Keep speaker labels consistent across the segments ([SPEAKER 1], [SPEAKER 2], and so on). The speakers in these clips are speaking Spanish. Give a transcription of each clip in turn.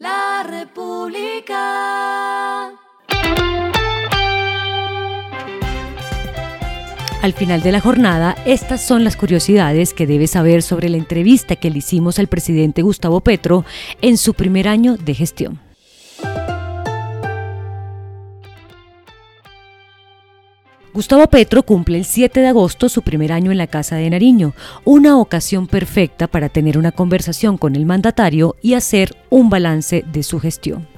[SPEAKER 1] La República.
[SPEAKER 2] Al final de la jornada, estas son las curiosidades que debes saber sobre la entrevista que le hicimos al presidente Gustavo Petro en su primer año de gestión. Gustavo Petro cumple el 7 de agosto su primer año en la Casa de Nariño, una ocasión perfecta para tener una conversación con el mandatario y hacer un balance de su gestión.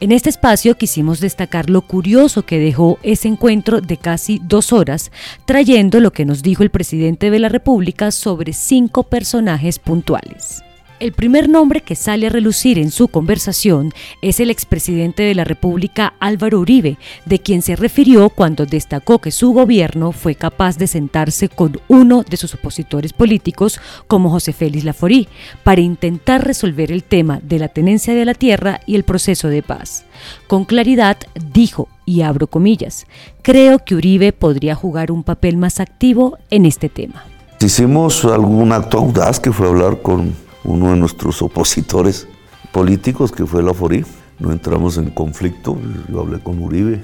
[SPEAKER 2] En este espacio quisimos destacar lo curioso que dejó ese encuentro de casi dos horas, trayendo lo que nos dijo el presidente de la República sobre cinco personajes puntuales. El primer nombre que sale a relucir en su conversación es el expresidente de la República Álvaro Uribe, de quien se refirió cuando destacó que su gobierno fue capaz de sentarse con uno de sus opositores políticos, como José Félix Laforí, para intentar resolver el tema de la tenencia de la tierra y el proceso de paz. Con claridad dijo, y abro comillas, creo que Uribe podría jugar un papel más activo en este tema.
[SPEAKER 3] Hicimos algún acto audaz que fue hablar con uno de nuestros opositores políticos, que fue la FORI. No entramos en conflicto, yo hablé con Uribe.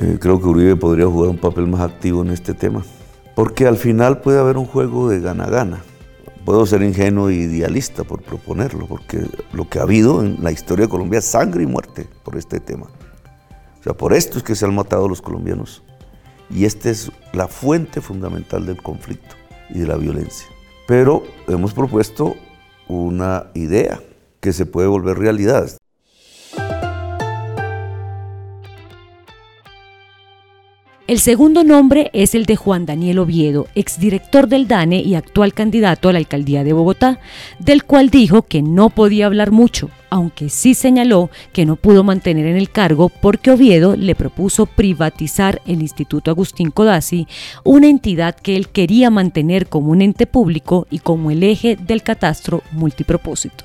[SPEAKER 3] Eh, creo que Uribe podría jugar un papel más activo en este tema, porque al final puede haber un juego de gana-gana. Puedo ser ingenuo e idealista por proponerlo, porque lo que ha habido en la historia de Colombia es sangre y muerte por este tema. O sea, por esto es que se han matado los colombianos. Y esta es la fuente fundamental del conflicto y de la violencia. Pero hemos propuesto una idea que se puede volver realidad.
[SPEAKER 2] El segundo nombre es el de Juan Daniel Oviedo, exdirector del DANE y actual candidato a la alcaldía de Bogotá, del cual dijo que no podía hablar mucho, aunque sí señaló que no pudo mantener en el cargo porque Oviedo le propuso privatizar el Instituto Agustín Codazzi, una entidad que él quería mantener como un ente público y como el eje del catastro multipropósito.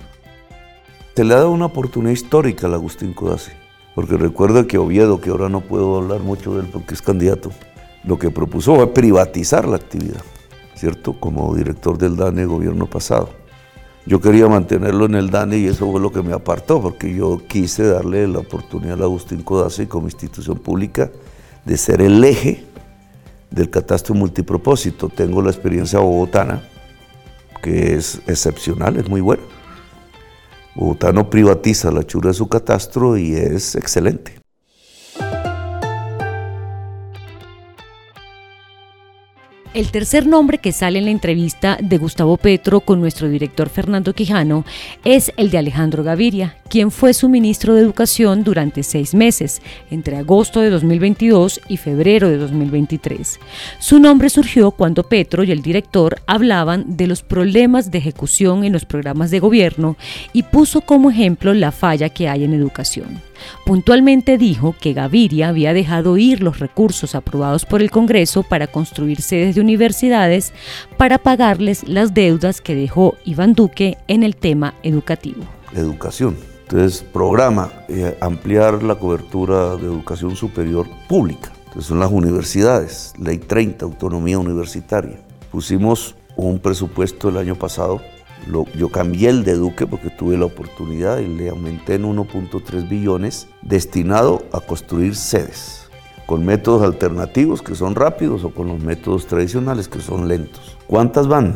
[SPEAKER 3] Se le ha dado una oportunidad histórica al Agustín Codazzi porque recuerda que Oviedo, que ahora no puedo hablar mucho de él porque es candidato, lo que propuso fue privatizar la actividad, ¿cierto? Como director del DANE gobierno pasado. Yo quería mantenerlo en el DANE y eso fue lo que me apartó, porque yo quise darle la oportunidad a Agustín Codazzi como institución pública de ser el eje del catastro multipropósito. Tengo la experiencia bogotana, que es excepcional, es muy buena Bogotá no privatiza la chura de su catastro y es excelente.
[SPEAKER 2] El tercer nombre que sale en la entrevista de Gustavo Petro con nuestro director Fernando Quijano es el de Alejandro Gaviria, quien fue su ministro de Educación durante seis meses, entre agosto de 2022 y febrero de 2023. Su nombre surgió cuando Petro y el director hablaban de los problemas de ejecución en los programas de gobierno y puso como ejemplo la falla que hay en educación. Puntualmente dijo que Gaviria había dejado ir los recursos aprobados por el Congreso para construir sedes de universidades para pagarles las deudas que dejó Iván Duque en el tema educativo.
[SPEAKER 3] Educación. Entonces, programa eh, ampliar la cobertura de educación superior pública. Entonces, son las universidades, Ley 30, autonomía universitaria. Pusimos un presupuesto el año pasado yo cambié el de Duque porque tuve la oportunidad y le aumenté en 1.3 billones destinado a construir sedes con métodos alternativos que son rápidos o con los métodos tradicionales que son lentos. ¿Cuántas van?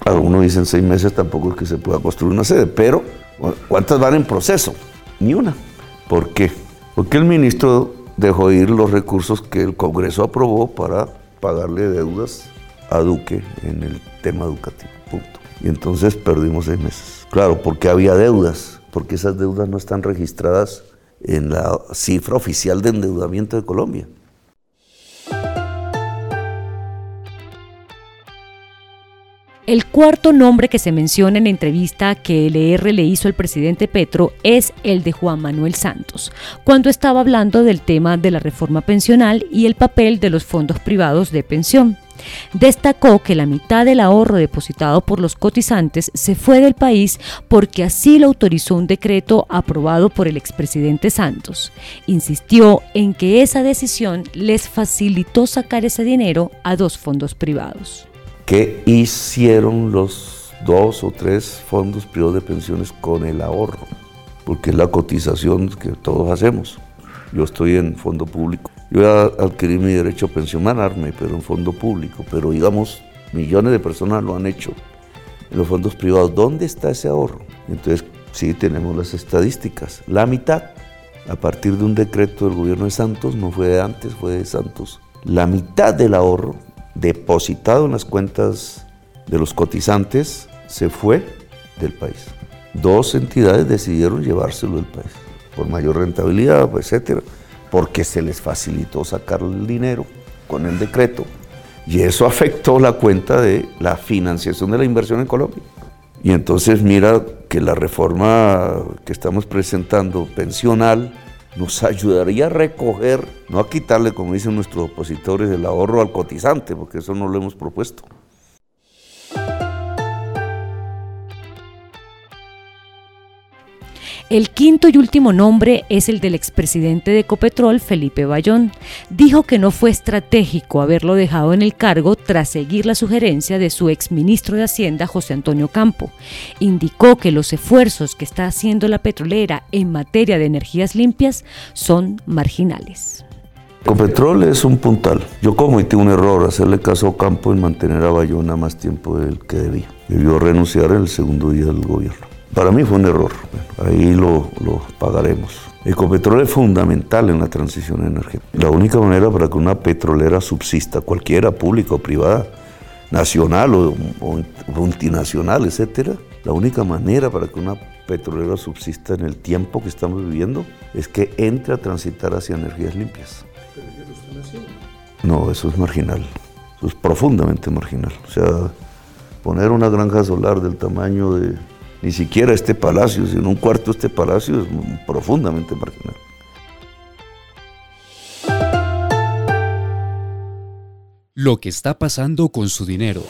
[SPEAKER 3] Claro, uno dice en seis meses tampoco es que se pueda construir una sede, pero ¿cuántas van en proceso? Ni una. ¿Por qué? Porque el ministro dejó ir los recursos que el Congreso aprobó para pagarle deudas a Duque en el tema educativo. Punto. Y entonces perdimos seis meses. Claro, porque había deudas, porque esas deudas no están registradas en la cifra oficial de endeudamiento de Colombia.
[SPEAKER 2] El cuarto nombre que se menciona en la entrevista que LR le hizo al presidente Petro es el de Juan Manuel Santos, cuando estaba hablando del tema de la reforma pensional y el papel de los fondos privados de pensión. Destacó que la mitad del ahorro depositado por los cotizantes se fue del país porque así lo autorizó un decreto aprobado por el expresidente Santos. Insistió en que esa decisión les facilitó sacar ese dinero a dos fondos privados.
[SPEAKER 3] ¿Qué hicieron los dos o tres fondos privados de pensiones con el ahorro? porque es la cotización que todos hacemos. Yo estoy en fondo público. Yo ya adquirí mi derecho a pensionarme, pero en fondo público. Pero digamos, millones de personas lo han hecho en los fondos privados. ¿Dónde está ese ahorro? Entonces, sí tenemos las estadísticas. La mitad, a partir de un decreto del gobierno de Santos, no fue de antes, fue de Santos. La mitad del ahorro depositado en las cuentas de los cotizantes se fue del país. Dos entidades decidieron llevárselo del país por mayor rentabilidad, etcétera, porque se les facilitó sacar el dinero con el decreto y eso afectó la cuenta de la financiación de la inversión en Colombia. Y entonces mira que la reforma que estamos presentando pensional nos ayudaría a recoger, no a quitarle, como dicen nuestros opositores, el ahorro al cotizante, porque eso no lo hemos propuesto.
[SPEAKER 2] El quinto y último nombre es el del expresidente de Ecopetrol, Felipe Bayón. Dijo que no fue estratégico haberlo dejado en el cargo tras seguir la sugerencia de su exministro de Hacienda, José Antonio Campo. Indicó que los esfuerzos que está haciendo la petrolera en materia de energías limpias son marginales.
[SPEAKER 3] Ecopetrol es un puntal. Yo cometí un error, hacerle caso a Campo en mantener a Bayona más tiempo del que debía. Debió renunciar en el segundo día del gobierno. Para mí fue un error, ahí lo, pagaremos. Ecopetrol es fundamental en la transición energética. La única manera para que una petrolera subsista, cualquiera, pública o privada, nacional o, multinacional, etcétera, la única manera para que una petrolera subsista en el tiempo que estamos viviendo es que entre a transitar hacia energías limpias. No, eso es marginal, eso es profundamente marginal. O sea, poner una granja solar del tamaño de ni siquiera este palacio, sino un cuarto este palacio es profundamente marginal.
[SPEAKER 1] Lo que está pasando con su dinero.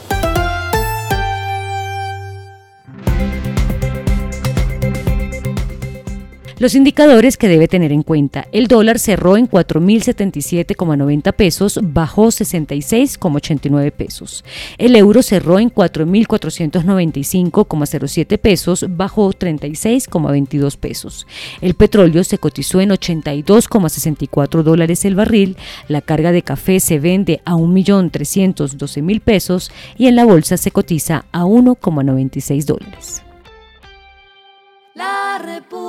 [SPEAKER 2] Los indicadores que debe tener en cuenta. El dólar cerró en 4.077,90 pesos, bajó 66,89 pesos. El euro cerró en 4.495,07 pesos, bajó 36,22 pesos. El petróleo se cotizó en 82,64 dólares el barril. La carga de café se vende a 1.312.000 pesos y en la bolsa se cotiza a 1,96 dólares. La República.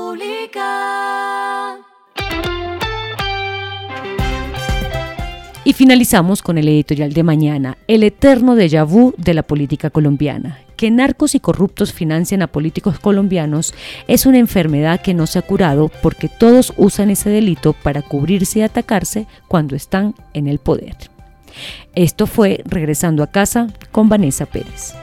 [SPEAKER 2] Y finalizamos con el editorial de mañana, el eterno déjà vu de la política colombiana. Que narcos y corruptos financian a políticos colombianos es una enfermedad que no se ha curado porque todos usan ese delito para cubrirse y atacarse cuando están en el poder. Esto fue Regresando a casa con Vanessa Pérez.